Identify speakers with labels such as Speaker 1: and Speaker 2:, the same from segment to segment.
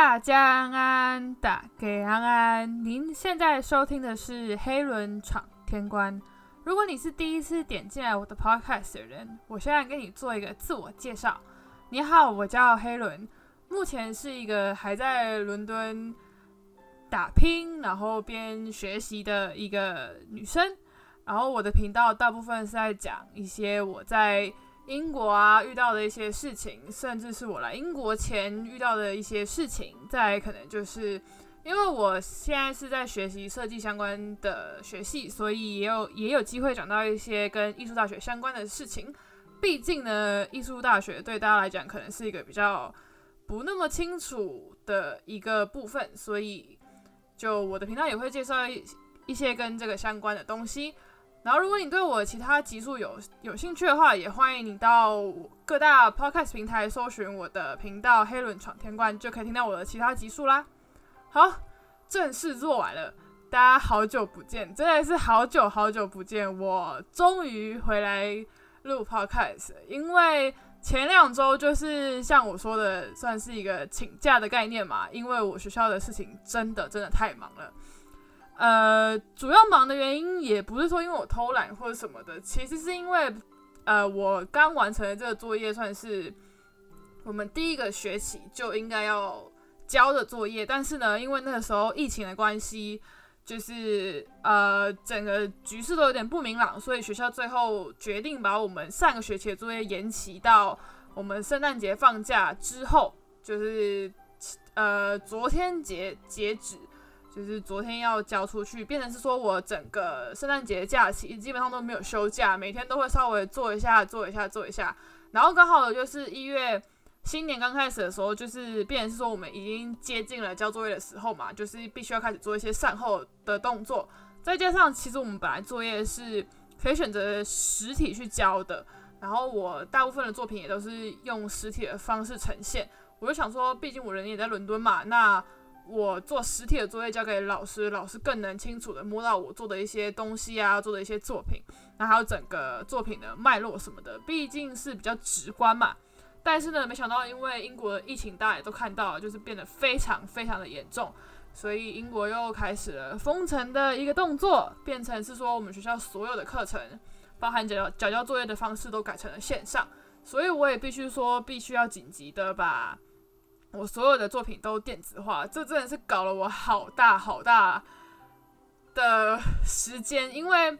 Speaker 1: 大家安安，打给安安。您现在收听的是《黑轮闯天关》。如果你是第一次点进来我的 podcast 的人，我现在给你做一个自我介绍。你好，我叫黑轮，目前是一个还在伦敦打拼，然后边学习的一个女生。然后我的频道大部分是在讲一些我在英国啊遇到的一些事情，甚至是我来英国前遇到的一些事情。再可能就是因为我现在是在学习设计相关的学系，所以也有也有机会讲到一些跟艺术大学相关的事情。毕竟呢，艺术大学对大家来讲可能是一个比较不那么清楚的一个部分，所以就我的频道也会介绍一一些跟这个相关的东西。然后，如果你对我其他集数有有兴趣的话，也欢迎你到各大 podcast 平台搜寻我的频道“黑轮闯天关”，就可以听到我的其他集数啦。好，正式做完了，大家好久不见，真的是好久好久不见，我终于回来录 podcast。因为前两周就是像我说的，算是一个请假的概念嘛，因为我学校的事情真的真的太忙了。呃，主要忙的原因也不是说因为我偷懒或者什么的，其实是因为，呃，我刚完成的这个作业算是我们第一个学期就应该要交的作业，但是呢，因为那个时候疫情的关系，就是呃整个局势都有点不明朗，所以学校最后决定把我们上个学期的作业延期到我们圣诞节放假之后，就是呃昨天截截止。就是昨天要交出去，变成是说我整个圣诞节假期基本上都没有休假，每天都会稍微做一下、做一下、做一下。然后刚好就是一月新年刚开始的时候，就是变成是说我们已经接近了交作业的时候嘛，就是必须要开始做一些善后的动作。再加上其实我们本来作业是可以选择实体去交的，然后我大部分的作品也都是用实体的方式呈现。我就想说，毕竟我人也在伦敦嘛，那。我做实体的作业交给老师，老师更能清楚的摸到我做的一些东西啊，做的一些作品，那还有整个作品的脉络什么的，毕竟是比较直观嘛。但是呢，没想到因为英国的疫情大家也都看到了，就是变得非常非常的严重，所以英国又开始了封城的一个动作，变成是说我们学校所有的课程，包含交交交作业的方式都改成了线上，所以我也必须说，必须要紧急的把。我所有的作品都电子化，这真的是搞了我好大好大的时间。因为，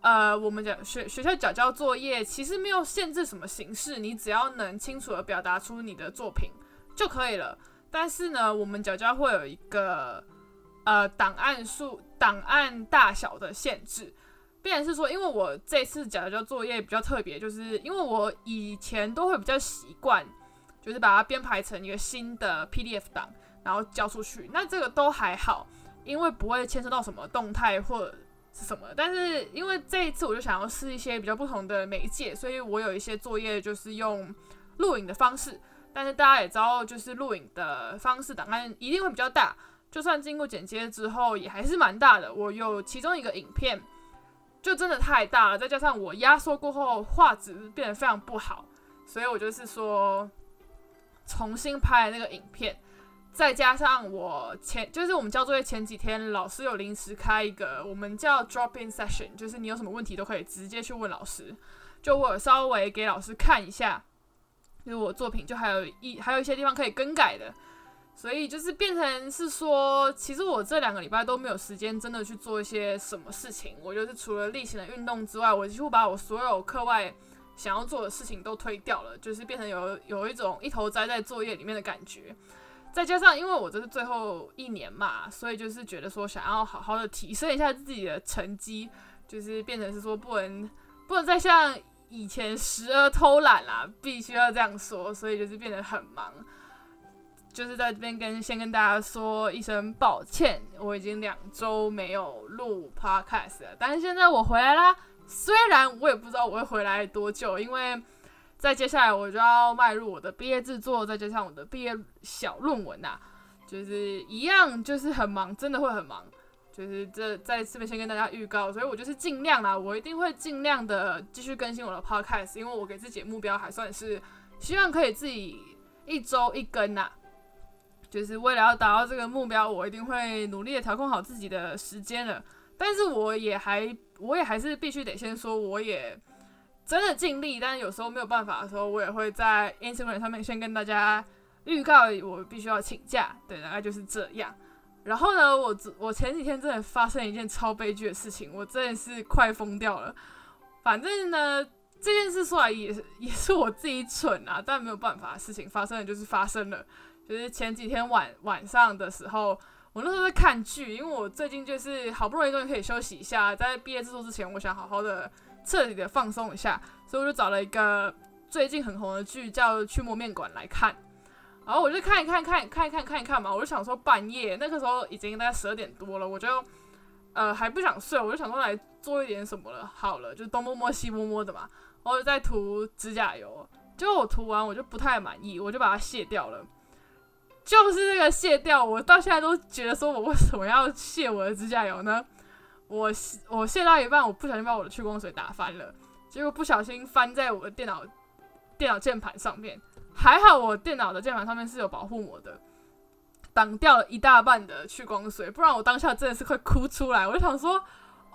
Speaker 1: 呃，我们讲学学校缴交作业其实没有限制什么形式，你只要能清楚的表达出你的作品就可以了。但是呢，我们缴交会有一个呃档案数、档案大小的限制。必然是说，因为我这次缴交作业比较特别，就是因为我以前都会比较习惯。就是把它编排成一个新的 PDF 档，然后交出去。那这个都还好，因为不会牵涉到什么动态或是什么。但是因为这一次我就想要试一些比较不同的媒介，所以我有一些作业就是用录影的方式。但是大家也知道，就是录影的方式档案一定会比较大，就算经过剪接之后也还是蛮大的。我有其中一个影片就真的太大了，再加上我压缩过后画质变得非常不好，所以我就是说。重新拍那个影片，再加上我前就是我们交作业前几天，老师有临时开一个我们叫 drop in session，就是你有什么问题都可以直接去问老师。就我稍微给老师看一下，就是我作品就还有一还有一些地方可以更改的，所以就是变成是说，其实我这两个礼拜都没有时间真的去做一些什么事情。我就是除了例行的运动之外，我几乎把我所有课外。想要做的事情都推掉了，就是变成有有一种一头栽在作业里面的感觉。再加上因为我这是最后一年嘛，所以就是觉得说想要好好的提升一下自己的成绩，就是变成是说不能不能再像以前时而偷懒啦，必须要这样说，所以就是变得很忙。就是在这边跟先跟大家说一声抱歉，我已经两周没有录 podcast 了，但是现在我回来啦。虽然我也不知道我会回来多久，因为在接下来我就要迈入我的毕业制作，再加上我的毕业小论文呐，就是一样，就是很忙，真的会很忙。就是这在这边先跟大家预告，所以我就是尽量啦，我一定会尽量的继续更新我的 podcast，因为我给自己的目标还算是希望可以自己一周一更呐。就是为了要达到这个目标，我一定会努力的调控好自己的时间了。但是我也还，我也还是必须得先说，我也真的尽力，但是有时候没有办法的时候，我也会在 Instagram 上面先跟大家预告我必须要请假，对，大概就是这样。然后呢，我我前几天真的发生一件超悲剧的事情，我真的是快疯掉了。反正呢，这件事说来也是也是我自己蠢啊，但没有办法，事情发生了就是发生了。就是前几天晚晚上的时候。我那时候在看剧，因为我最近就是好不容易终于可以休息一下，在毕业制作之前，我想好好的彻底的放松一下，所以我就找了一个最近很红的剧叫《驱魔面馆》来看。然后我就看一看，看看一看，看一看嘛，我就想说半夜那个时候已经大概十二点多了，我就呃还不想睡，我就想说来做一点什么了，好了，就东摸摸西摸摸的嘛，然后就在涂指甲油，结果我涂完我就不太满意，我就把它卸掉了。就是这个卸掉，我到现在都觉得说，我为什么要卸我的指甲油呢？我我卸到一半，我不小心把我的去光水打翻了，结果不小心翻在我的电脑电脑键盘上面。还好我电脑的键盘上面是有保护膜的，挡掉了一大半的去光水，不然我当下真的是快哭出来。我就想说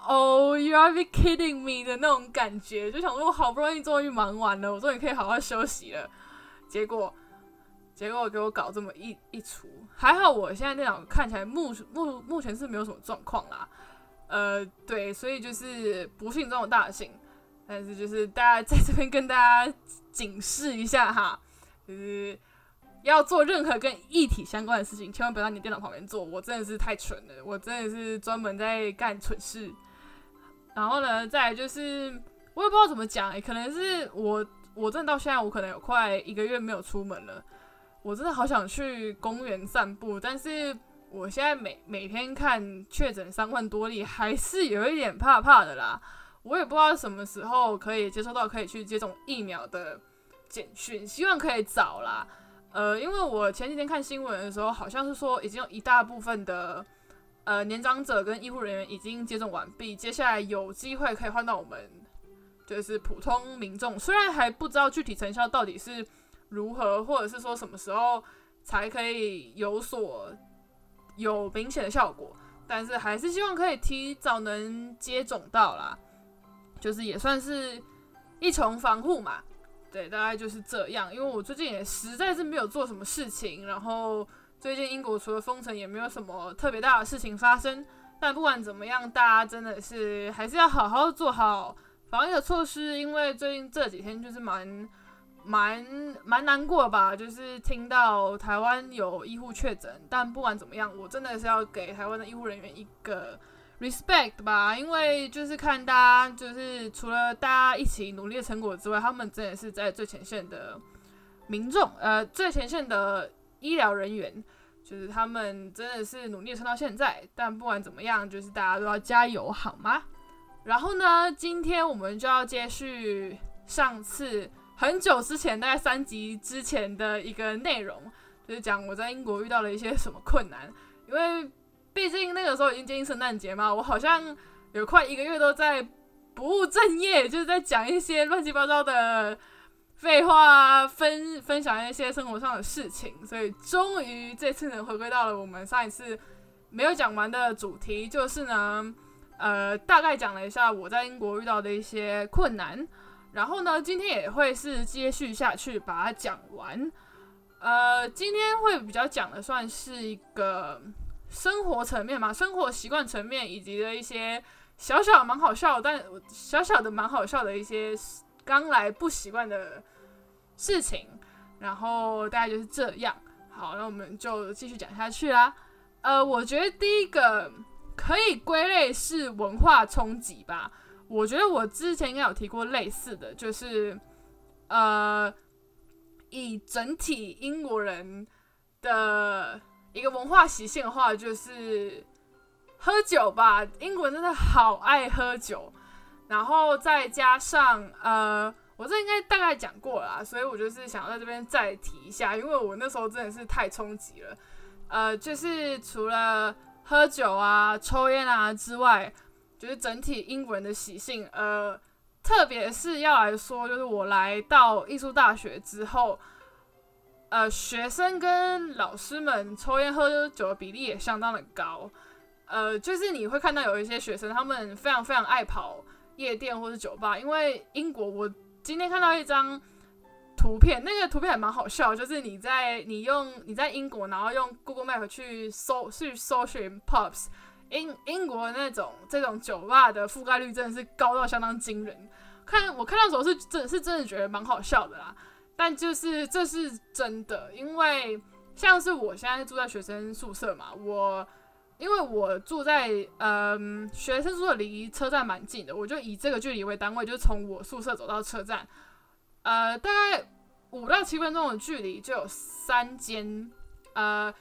Speaker 1: ，Oh, you are be kidding me 的那种感觉，就想说我好不容易终于忙完了，我终于可以好好休息了，结果。结果给我搞这么一一出，还好我现在电脑看起来目目目前是没有什么状况啦，呃，对，所以就是不幸中的大幸，但是就是大家在这边跟大家警示一下哈，就是要做任何跟一体相关的事情，千万不要在你电脑旁边做，我真的是太蠢了，我真的是专门在干蠢事。然后呢，再来就是我也不知道怎么讲，可能是我我真的到现在我可能有快一个月没有出门了。我真的好想去公园散步，但是我现在每每天看确诊三万多例，还是有一点怕怕的啦。我也不知道什么时候可以接收到可以去接种疫苗的简讯，希望可以早啦。呃，因为我前几天看新闻的时候，好像是说已经有一大部分的呃年长者跟医护人员已经接种完毕，接下来有机会可以换到我们就是普通民众，虽然还不知道具体成效到底是。如何，或者是说什么时候才可以有所有明显的效果？但是还是希望可以提早能接种到啦，就是也算是一重防护嘛。对，大概就是这样。因为我最近也实在是没有做什么事情，然后最近英国除了封城，也没有什么特别大的事情发生。但不管怎么样，大家真的是还是要好好做好防疫的措施，因为最近这几天就是蛮。蛮蛮难过吧，就是听到台湾有医护确诊，但不管怎么样，我真的是要给台湾的医护人员一个 respect 吧，因为就是看大家，就是除了大家一起努力的成果之外，他们真的是在最前线的民众，呃，最前线的医疗人员，就是他们真的是努力撑到现在。但不管怎么样，就是大家都要加油，好吗？然后呢，今天我们就要接续上次。很久之前，大概三集之前的一个内容，就是讲我在英国遇到了一些什么困难。因为毕竟那个时候已经接近圣诞节嘛，我好像有快一个月都在不务正业，就是在讲一些乱七八糟的废话，分 分享一些生活上的事情。所以终于这次呢，回归到了我们上一次没有讲完的主题，就是呢，呃，大概讲了一下我在英国遇到的一些困难。然后呢，今天也会是接续下去把它讲完。呃，今天会比较讲的算是一个生活层面嘛，生活习惯层面，以及的一些小小蛮好笑，但小小的蛮好笑的一些刚来不习惯的事情。然后大概就是这样。好，那我们就继续讲下去啦。呃，我觉得第一个可以归类是文化冲击吧。我觉得我之前应该有提过类似的，就是，呃，以整体英国人的一个文化习性的话，就是喝酒吧。英国人真的好爱喝酒，然后再加上呃，我这应该大概讲过了，所以我就是想在这边再提一下，因为我那时候真的是太冲击了。呃，就是除了喝酒啊、抽烟啊之外。就是整体英国人的习性，呃，特别是要来说，就是我来到艺术大学之后，呃，学生跟老师们抽烟喝酒的比例也相当的高。呃，就是你会看到有一些学生，他们非常非常爱跑夜店或者酒吧，因为英国，我今天看到一张图片，那个图片还蛮好笑，就是你在你用你在英国，然后用 Google Map 去搜去搜寻 pubs，英英国那种这种酒吧的覆盖率真的是高到相当惊人。看我看到时候是真是真的觉得蛮好笑的啦，但就是这是真的，因为像是我现在住在学生宿舍嘛，我。因为我住在嗯学生宿舍，离车站蛮近的，我就以这个距离为单位，就从我宿舍走到车站，呃，大概五到七分钟的距离就有三间，呃，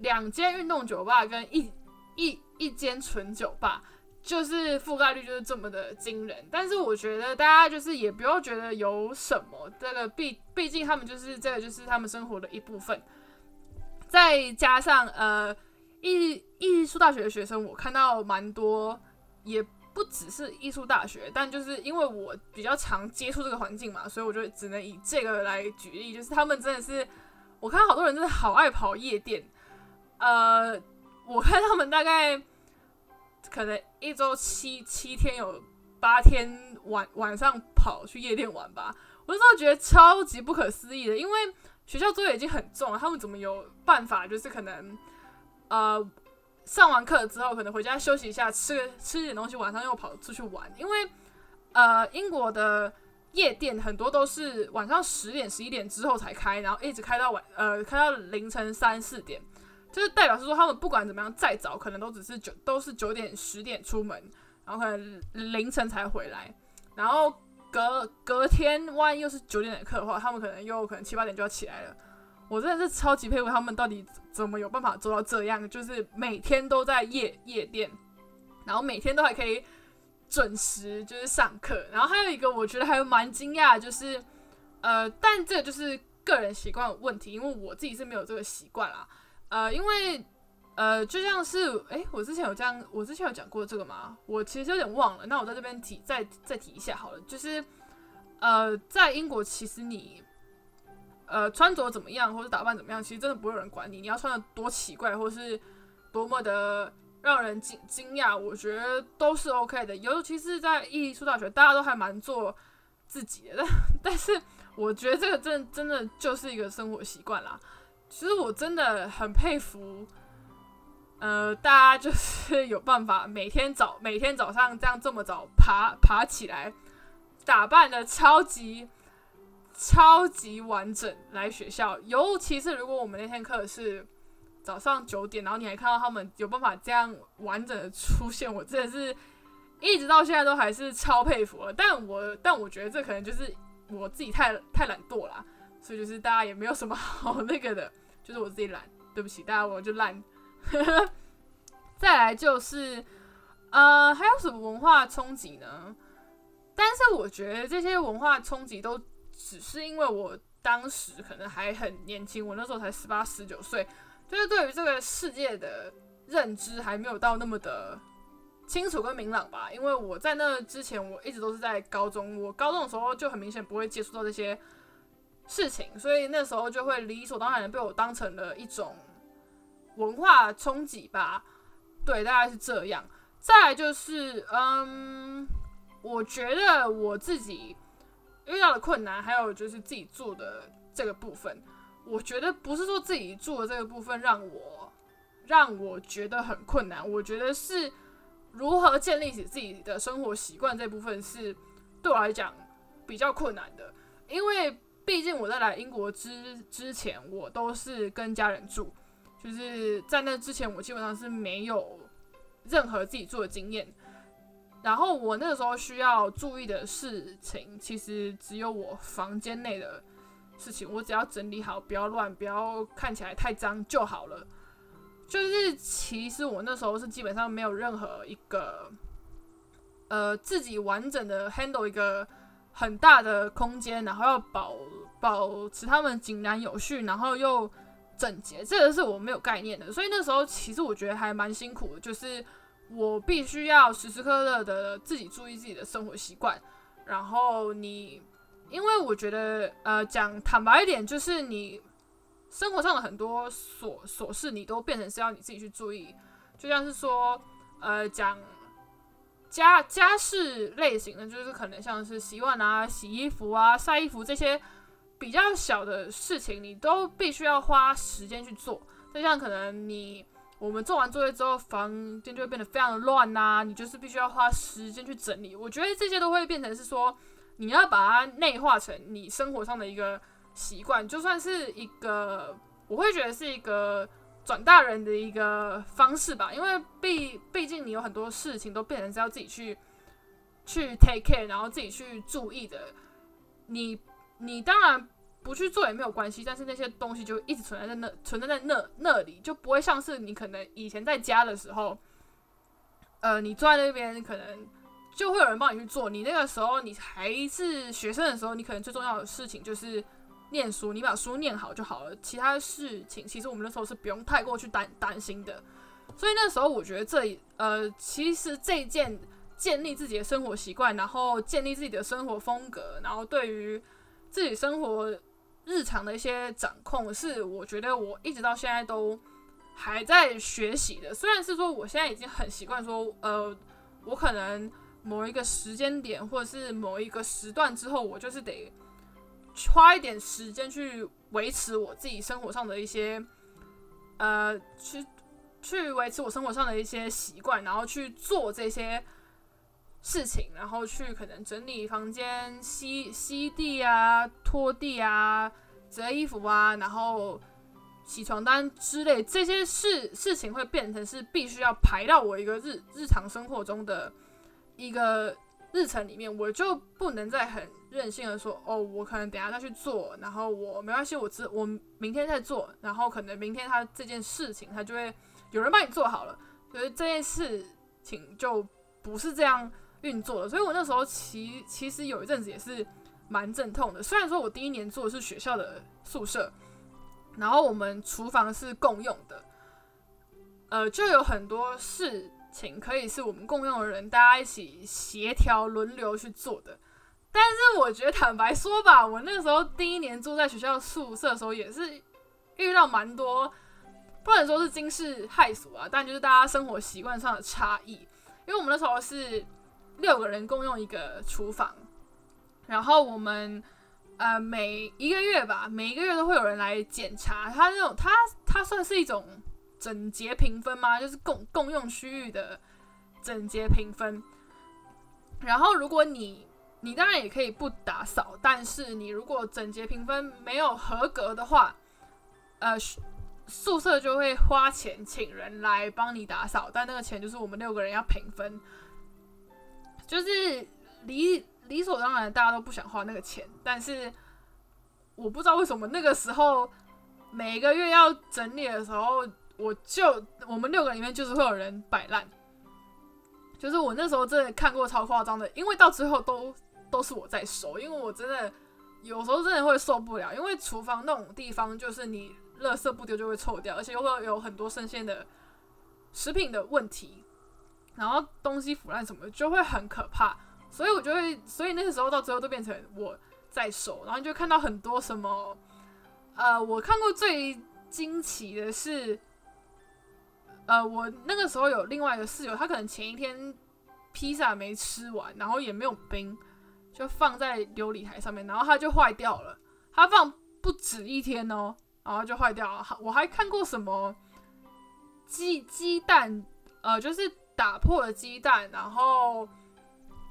Speaker 1: 两间运动酒吧跟一一一间纯酒吧，就是覆盖率就是这么的惊人。但是我觉得大家就是也不要觉得有什么，这个毕毕竟他们就是这个就是他们生活的一部分，再加上呃。艺艺术大学的学生，我看到蛮多，也不只是艺术大学，但就是因为我比较常接触这个环境嘛，所以我就只能以这个来举例，就是他们真的是，我看好多人真的好爱跑夜店，呃，我看他们大概可能一周七七天有八天晚晚上跑去夜店玩吧，我那时候觉得超级不可思议的，因为学校作业已经很重了，他们怎么有办法就是可能。呃，上完课之后，可能回家休息一下，吃吃点东西，晚上又跑出去玩。因为呃，英国的夜店很多都是晚上十点、十一点之后才开，然后一直开到晚呃，开到凌晨三四点，就是代表是说他们不管怎么样再早，可能都只是九都是九点、十点出门，然后可能凌晨才回来，然后隔隔天万一又是九点的课的话，他们可能又可能七八点就要起来了。我真的是超级佩服他们，到底怎么有办法做到这样？就是每天都在夜夜店，然后每天都还可以准时就是上课。然后还有一个我觉得还蛮惊讶，就是呃，但这就是个人习惯问题，因为我自己是没有这个习惯啦。呃，因为呃，就像是哎，我之前有这样，我之前有讲过这个吗？我其实有点忘了。那我在这边提再再提一下好了，就是呃，在英国其实你。呃，穿着怎么样，或者打扮怎么样，其实真的不会有人管你。你要穿的多奇怪，或是多么的让人惊惊讶，我觉得都是 OK 的。尤其是在艺术大学，大家都还蛮做自己的。但 但是，我觉得这个真真的就是一个生活习惯啦。其实我真的很佩服，呃，大家就是有办法每天早每天早上这样这么早爬爬起来，打扮的超级。超级完整来学校，尤其是如果我们那天课是早上九点，然后你还看到他们有办法这样完整的出现，我真的是一直到现在都还是超佩服了。但我但我觉得这可能就是我自己太太懒惰了，所以就是大家也没有什么 好那个的，就是我自己懒，对不起大家，我就懒。再来就是呃，还有什么文化冲击呢？但是我觉得这些文化冲击都。只是因为我当时可能还很年轻，我那时候才十八十九岁，就是对于这个世界的认知还没有到那么的清楚跟明朗吧。因为我在那之前，我一直都是在高中，我高中的时候就很明显不会接触到这些事情，所以那时候就会理所当然的被我当成了一种文化冲击吧。对，大概是这样。再来就是，嗯，我觉得我自己。遇到的困难，还有就是自己做的这个部分，我觉得不是说自己做的这个部分让我让我觉得很困难，我觉得是如何建立起自己的生活习惯这部分是对我来讲比较困难的，因为毕竟我在来英国之之前，我都是跟家人住，就是在那之前，我基本上是没有任何自己住的经验。然后我那个时候需要注意的事情，其实只有我房间内的事情，我只要整理好，不要乱，不要看起来太脏就好了。就是其实我那时候是基本上没有任何一个，呃，自己完整的 handle 一个很大的空间，然后要保保持他们井然有序，然后又整洁，这个是我没有概念的。所以那时候其实我觉得还蛮辛苦的，就是。我必须要时时刻刻的自己注意自己的生活习惯，然后你，因为我觉得，呃，讲坦白一点，就是你生活上的很多琐琐事，你都变成是要你自己去注意。就像是说，呃，讲家家事类型的，就是可能像是洗碗啊、洗衣服啊、晒衣服这些比较小的事情，你都必须要花时间去做。就像可能你我们做完作业之后，房间就会变得非常乱呐，你就是必须要花时间去整理。我觉得这些都会变成是说，你要把它内化成你生活上的一个习惯，就算是一个，我会觉得是一个。转大人的一个方式吧，因为毕毕竟你有很多事情都变成是要自己去去 take care，然后自己去注意的。你你当然不去做也没有关系，但是那些东西就一直存在在那，存在在那那里，就不会像是你可能以前在家的时候，呃，你坐在那边可能就会有人帮你去做。你那个时候你还是学生的时候，你可能最重要的事情就是。念书，你把书念好就好了。其他事情，其实我们那时候是不用太过去担担心的。所以那时候，我觉得这呃，其实这一件建立自己的生活习惯，然后建立自己的生活风格，然后对于自己生活日常的一些掌控，是我觉得我一直到现在都还在学习的。虽然是说，我现在已经很习惯说，呃，我可能某一个时间点，或者是某一个时段之后，我就是得。花一点时间去维持我自己生活上的一些，呃，去去维持我生活上的一些习惯，然后去做这些事情，然后去可能整理房间、吸吸地啊、拖地啊、折衣服啊，然后洗床单之类这些事事情会变成是必须要排到我一个日日常生活中的一个日程里面，我就不能再很。任性的说，哦，我可能等下再去做，然后我没关系，我只我明天再做，然后可能明天他这件事情他就会有人帮你做好了，所以这件事情就不是这样运作了。所以我那时候其其实有一阵子也是蛮阵痛的。虽然说我第一年做的是学校的宿舍，然后我们厨房是共用的，呃，就有很多事情可以是我们共用的人大家一起协调轮流去做的。但是我觉得坦白说吧，我那个时候第一年住在学校宿舍的时候，也是遇到蛮多，不能说是惊世骇俗啊，但就是大家生活习惯上的差异。因为我们那时候是六个人共用一个厨房，然后我们呃每一个月吧，每一个月都会有人来检查，他那种他他算是一种整洁评分吗？就是共共用区域的整洁评分。然后如果你你当然也可以不打扫，但是你如果整洁评分没有合格的话，呃，宿舍就会花钱请人来帮你打扫，但那个钱就是我们六个人要平分，就是理理所当然，大家都不想花那个钱，但是我不知道为什么那个时候每个月要整理的时候，我就我们六个里面就是会有人摆烂，就是我那时候真的看过超夸张的，因为到最后都。都是我在收，因为我真的有时候真的会受不了，因为厨房那种地方就是你垃圾不丢就会臭掉，而且又会有很多生鲜的食品的问题，然后东西腐烂什么就会很可怕，所以我就会，所以那个时候到最后都变成我在收，然后就看到很多什么，呃，我看过最惊奇的是，呃，我那个时候有另外一个室友，他可能前一天披萨没吃完，然后也没有冰。就放在琉璃台上面，然后它就坏掉了。它放不止一天哦，然后就坏掉了。我还看过什么鸡鸡蛋，呃，就是打破了鸡蛋，然后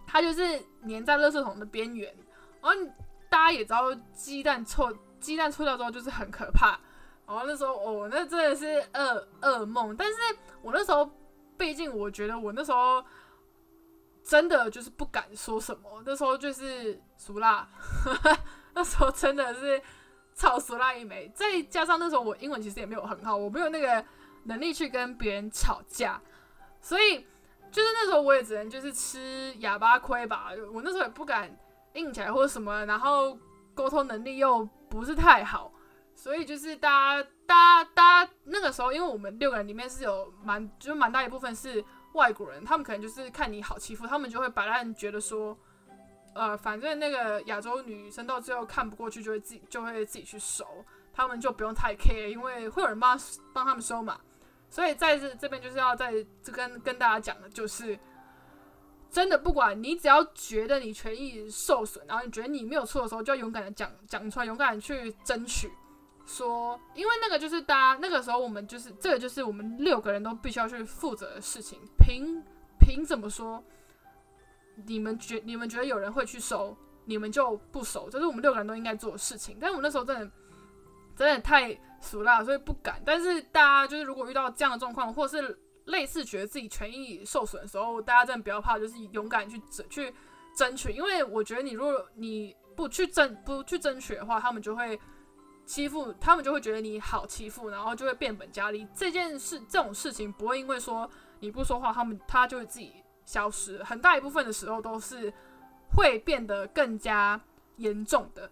Speaker 1: 它就是粘在垃圾桶的边缘。然后大家也知道，鸡蛋臭，鸡蛋臭掉之后就是很可怕。然后那时候，哦，那真的是噩噩梦。但是我那时候，毕竟我觉得我那时候。真的就是不敢说什么，那时候就是俗辣，那时候真的是超俗辣一枚。再加上那时候我英文其实也没有很好，我没有那个能力去跟别人吵架，所以就是那时候我也只能就是吃哑巴亏吧。我那时候也不敢硬起来或者什么，然后沟通能力又不是太好，所以就是大家大家大家那个时候，因为我们六个人里面是有蛮就蛮大一部分是。外国人，他们可能就是看你好欺负，他们就会摆烂，觉得说，呃，反正那个亚洲女生到最后看不过去，就会自己就会自己去收。他们就不用太 care，因为会有人帮帮他们收嘛。所以在这这边就是要在这跟跟大家讲的，就是真的不管你只要觉得你权益受损，然后你觉得你没有错的时候，就要勇敢的讲讲出来，勇敢的去争取。说，因为那个就是大家那个时候，我们就是这个就是我们六个人都必须要去负责的事情。凭凭怎么说？你们觉你们觉得有人会去收，你们就不收，这是我们六个人都应该做的事情。但是我们那时候真的真的太俗辣，所以不敢。但是大家就是如果遇到这样的状况，或是类似觉得自己权益受损的时候，大家真的不要怕，就是勇敢去争去争取。因为我觉得你如果你不去争不去争取的话，他们就会。欺负他们就会觉得你好欺负，然后就会变本加厉。这件事这种事情不会因为说你不说话，他们他就会自己消失。很大一部分的时候都是会变得更加严重的。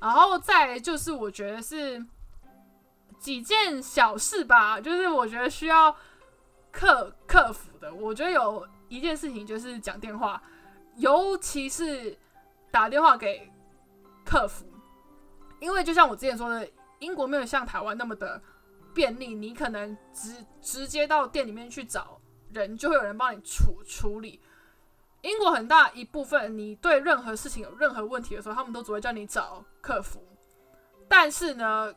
Speaker 1: 然后再就是我觉得是几件小事吧，就是我觉得需要克克服的。我觉得有一件事情就是讲电话，尤其是打电话给客服。因为就像我之前说的，英国没有像台湾那么的便利，你可能直直接到店里面去找人，就会有人帮你处处理。英国很大一部分，你对任何事情有任何问题的时候，他们都只会叫你找客服。但是呢，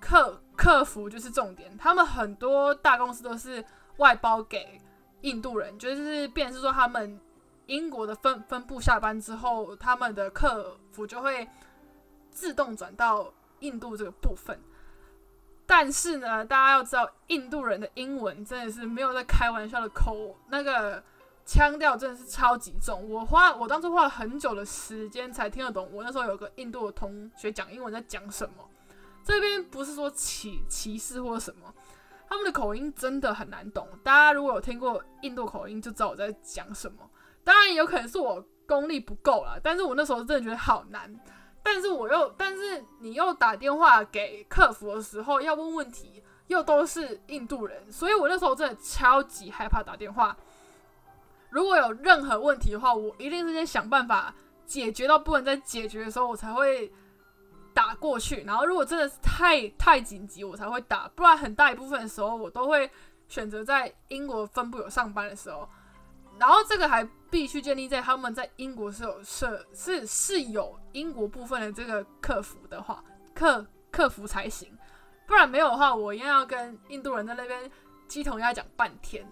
Speaker 1: 客客服就是重点，他们很多大公司都是外包给印度人，就是变是说他们英国的分分部下班之后，他们的客服就会。自动转到印度这个部分，但是呢，大家要知道，印度人的英文真的是没有在开玩笑的口，那个腔调真的是超级重。我花我当初花了很久的时间才听得懂。我那时候有个印度的同学讲英文在讲什么，这边不是说歧歧视或者什么，他们的口音真的很难懂。大家如果有听过印度口音，就知道我在讲什么。当然，有可能是我功力不够了，但是我那时候真的觉得好难。但是我又，但是你又打电话给客服的时候要问问题，又都是印度人，所以我那时候真的超级害怕打电话。如果有任何问题的话，我一定是先想办法解决到不能再解决的时候，我才会打过去。然后如果真的是太太紧急，我才会打，不然很大一部分的时候，我都会选择在英国分部有上班的时候。然后这个还必须建立在他们在英国是有设是是有英国部分的这个客服的话，客客服才行，不然没有的话，我一样要跟印度人在那边鸡同鸭讲半天。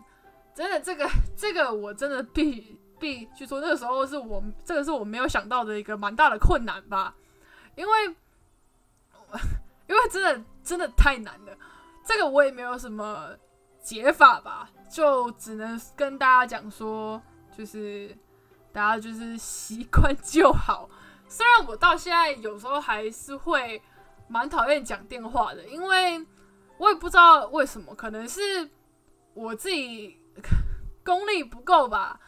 Speaker 1: 真的，这个 这个我真的必必去说，那个时候是我这个是我没有想到的一个蛮大的困难吧，因为 因为真的真的太难了，这个我也没有什么解法吧。就只能跟大家讲说，就是大家就是习惯就好。虽然我到现在有时候还是会蛮讨厌讲电话的，因为我也不知道为什么，可能是我自己功力不够吧。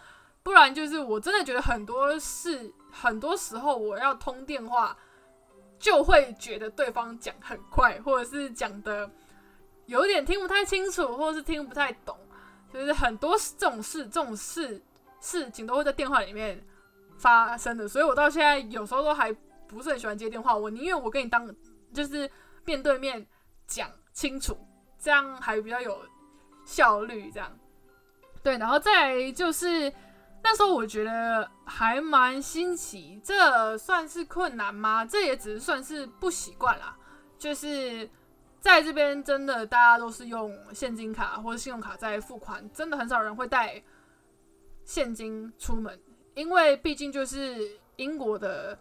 Speaker 1: 不然就是我真的觉得很多事，很多时候我要通电话，就会觉得对方讲很快，或者是讲的有点听不太清楚，或是听不太懂。就是很多这种事、这种事事情都会在电话里面发生的，所以我到现在有时候都还不是很喜欢接电话。我宁愿我跟你当就是面对面讲清楚，这样还比较有效率。这样对，然后再就是那时候我觉得还蛮新奇，这算是困难吗？这也只是算是不习惯啦，就是。在这边真的大家都是用现金卡或者信用卡在付款，真的很少人会带现金出门，因为毕竟就是英国的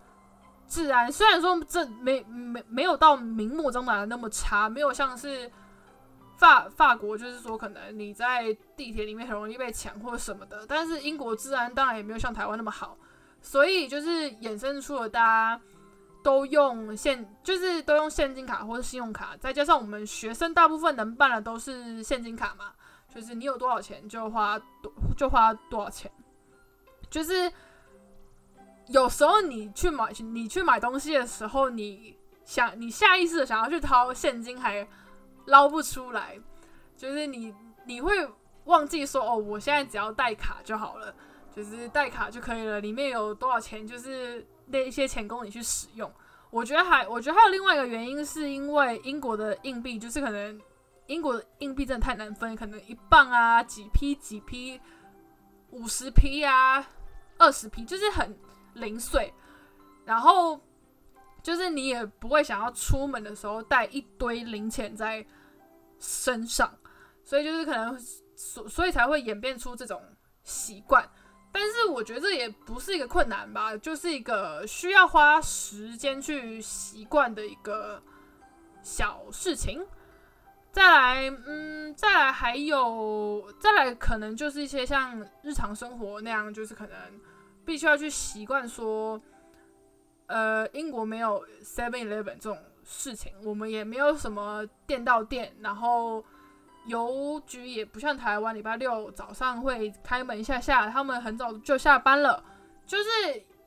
Speaker 1: 治安，虽然说这没没没有到明目张胆的那么差，没有像是法法国，就是说可能你在地铁里面很容易被抢或者什么的，但是英国治安当然也没有像台湾那么好，所以就是衍生出了大家。都用现就是都用现金卡或者信用卡，再加上我们学生大部分能办的都是现金卡嘛，就是你有多少钱就花多就花多少钱，就是有时候你去买你去买东西的时候，你想你下意识的想要去掏现金还捞不出来，就是你你会忘记说哦，我现在只要带卡就好了，就是带卡就可以了，里面有多少钱就是。那一些钱供你去使用，我觉得还，我觉得还有另外一个原因，是因为英国的硬币就是可能英国的硬币真的太难分，可能一磅啊，几批几批，五十批啊，二十批，就是很零碎。然后就是你也不会想要出门的时候带一堆零钱在身上，所以就是可能所所以才会演变出这种习惯。但是我觉得这也不是一个困难吧，就是一个需要花时间去习惯的一个小事情。再来，嗯，再来还有，再来可能就是一些像日常生活那样，就是可能必须要去习惯说，呃，英国没有 Seven Eleven 这种事情，我们也没有什么店到店，然后。邮局也不像台湾，礼拜六早上会开门一下下，他们很早就下班了。就是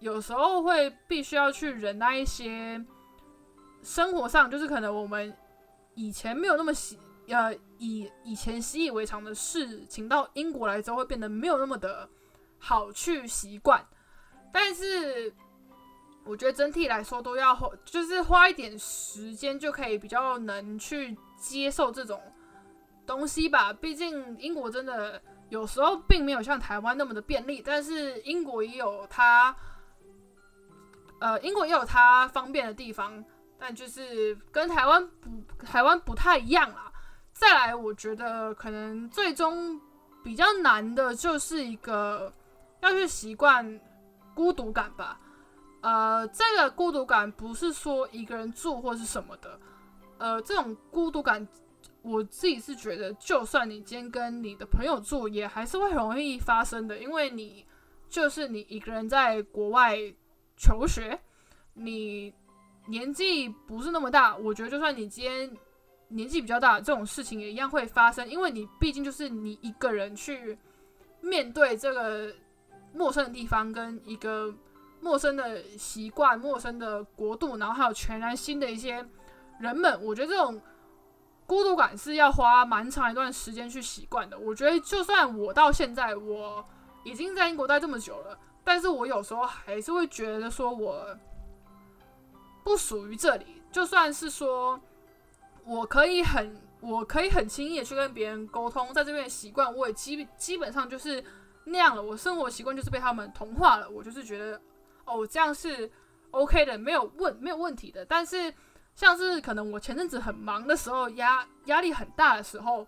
Speaker 1: 有时候会必须要去忍耐一些生活上，就是可能我们以前没有那么习，呃，以以前习以为常的事情，到英国来之后会变得没有那么的好去习惯。但是我觉得整体来说都要花，就是花一点时间就可以比较能去接受这种。东西吧，毕竟英国真的有时候并没有像台湾那么的便利，但是英国也有它，呃，英国也有它方便的地方，但就是跟台湾不台湾不太一样啦。再来，我觉得可能最终比较难的就是一个要去习惯孤独感吧。呃，这个孤独感不是说一个人住或是什么的，呃，这种孤独感。我自己是觉得，就算你今天跟你的朋友住，也还是会很容易发生的，因为你就是你一个人在国外求学，你年纪不是那么大，我觉得就算你今天年纪比较大，这种事情也一样会发生，因为你毕竟就是你一个人去面对这个陌生的地方，跟一个陌生的习惯、陌生的国度，然后还有全然新的一些人们，我觉得这种。孤独感是要花蛮长一段时间去习惯的。我觉得，就算我到现在我已经在英国待这么久了，但是我有时候还是会觉得说我不属于这里。就算是说我可以很，我可以很轻易的去跟别人沟通，在这边的习惯，我也基基本上就是那样了。我生活习惯就是被他们同化了。我就是觉得，哦，这样是 OK 的，没有问没有问题的。但是。像是可能我前阵子很忙的时候，压压力很大的时候，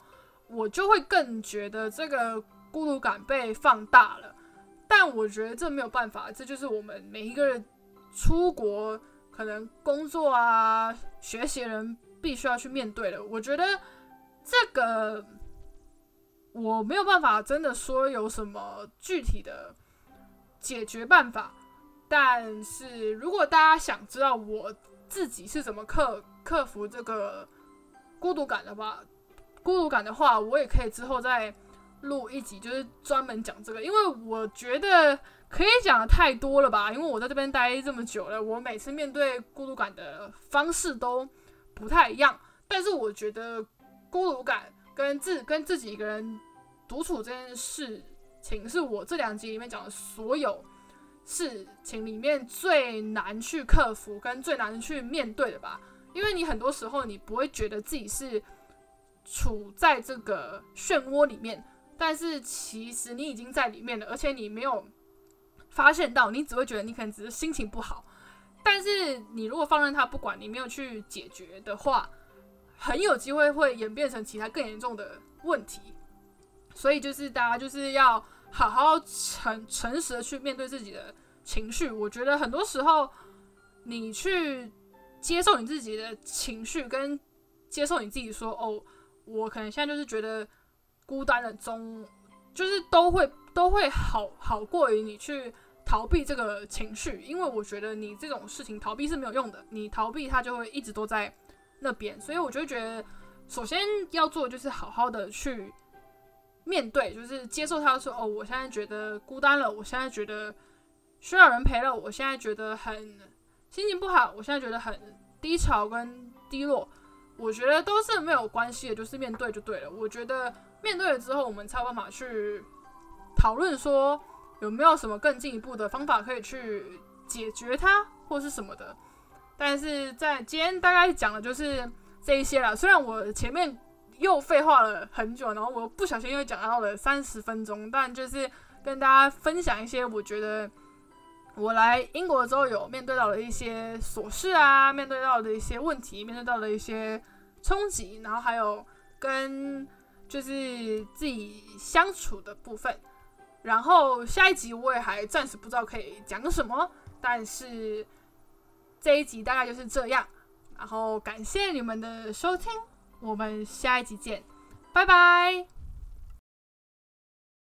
Speaker 1: 我就会更觉得这个孤独感被放大了。但我觉得这没有办法，这就是我们每一个人出国可能工作啊、学习人必须要去面对的。我觉得这个我没有办法真的说有什么具体的解决办法。但是如果大家想知道我，自己是怎么克克服这个孤独感的吧？孤独感的话，我也可以之后再录一集，就是专门讲这个，因为我觉得可以讲的太多了吧。因为我在这边待这么久了，我每次面对孤独感的方式都不太一样。但是我觉得孤独感跟自跟自己一个人独处这件事情，是我这两集里面讲的所有。事情里面最难去克服跟最难去面对的吧，因为你很多时候你不会觉得自己是处在这个漩涡里面，但是其实你已经在里面了，而且你没有发现到，你只会觉得你可能只是心情不好，但是你如果放任他不管，你没有去解决的话，很有机会会演变成其他更严重的问题，所以就是大家就是要。好好诚诚实的去面对自己的情绪，我觉得很多时候，你去接受你自己的情绪，跟接受你自己说，哦，我可能现在就是觉得孤单的中，就是都会都会好好过于你去逃避这个情绪，因为我觉得你这种事情逃避是没有用的，你逃避它就会一直都在那边，所以我就觉得，首先要做的就是好好的去。面对就是接受他说哦，我现在觉得孤单了，我现在觉得需要人陪了，我现在觉得很心情不好，我现在觉得很低潮跟低落，我觉得都是没有关系的，就是面对就对了。我觉得面对了之后，我们才有办法去讨论说有没有什么更进一步的方法可以去解决它，或是什么的。但是在今天大概讲的就是这一些了。虽然我前面又废话了很久，然后我不小心又讲到了三十分钟，但就是跟大家分享一些我觉得我来英国之后有面对到的一些琐事啊，面对到的一些问题，面对到的一些冲击，然后还有跟就是自己相处的部分。然后下一集我也还暂时不知道可以讲什么，但是这一集大概就是这样。然后感谢你们的收听，我们下一集见，拜拜。